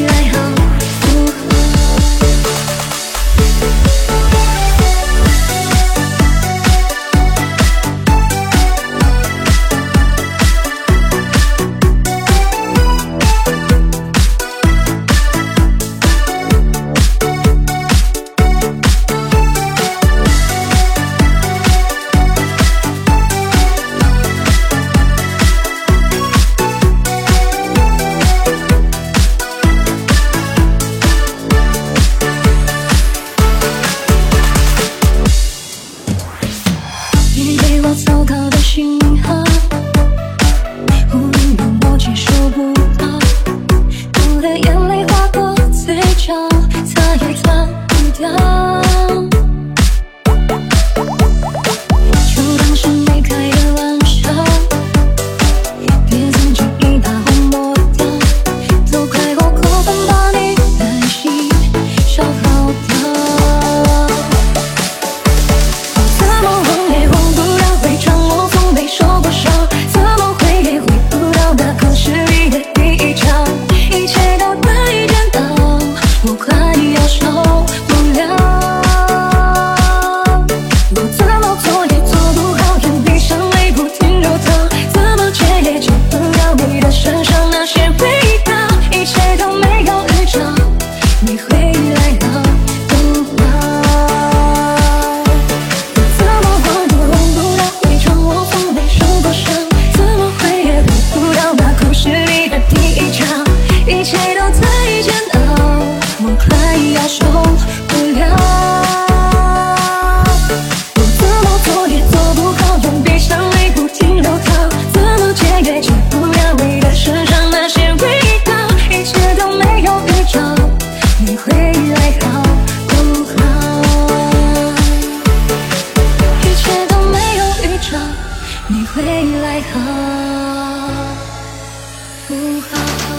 你还好？你会来好不好